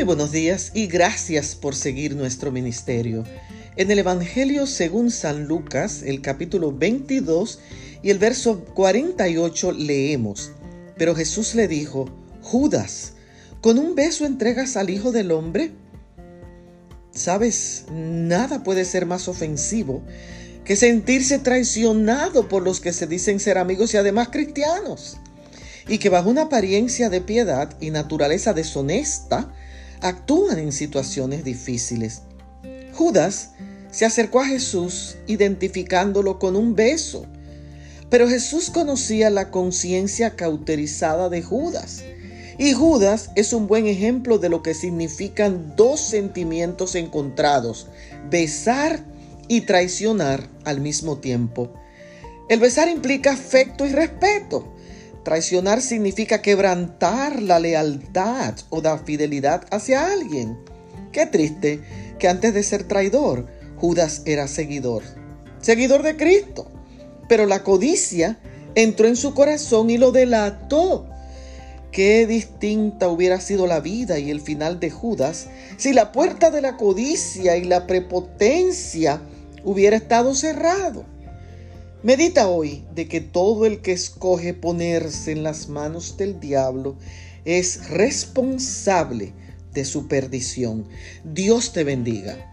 Muy buenos días y gracias por seguir nuestro ministerio. En el Evangelio según San Lucas, el capítulo 22 y el verso 48 leemos, pero Jesús le dijo, Judas, ¿con un beso entregas al Hijo del Hombre? Sabes, nada puede ser más ofensivo que sentirse traicionado por los que se dicen ser amigos y además cristianos, y que bajo una apariencia de piedad y naturaleza deshonesta actúan en situaciones difíciles. Judas se acercó a Jesús identificándolo con un beso, pero Jesús conocía la conciencia cauterizada de Judas. Y Judas es un buen ejemplo de lo que significan dos sentimientos encontrados, besar y traicionar al mismo tiempo. El besar implica afecto y respeto. Traicionar significa quebrantar la lealtad o la fidelidad hacia alguien. Qué triste que antes de ser traidor, Judas era seguidor, seguidor de Cristo. Pero la codicia entró en su corazón y lo delató. Qué distinta hubiera sido la vida y el final de Judas si la puerta de la codicia y la prepotencia hubiera estado cerrado. Medita hoy de que todo el que escoge ponerse en las manos del diablo es responsable de su perdición. Dios te bendiga.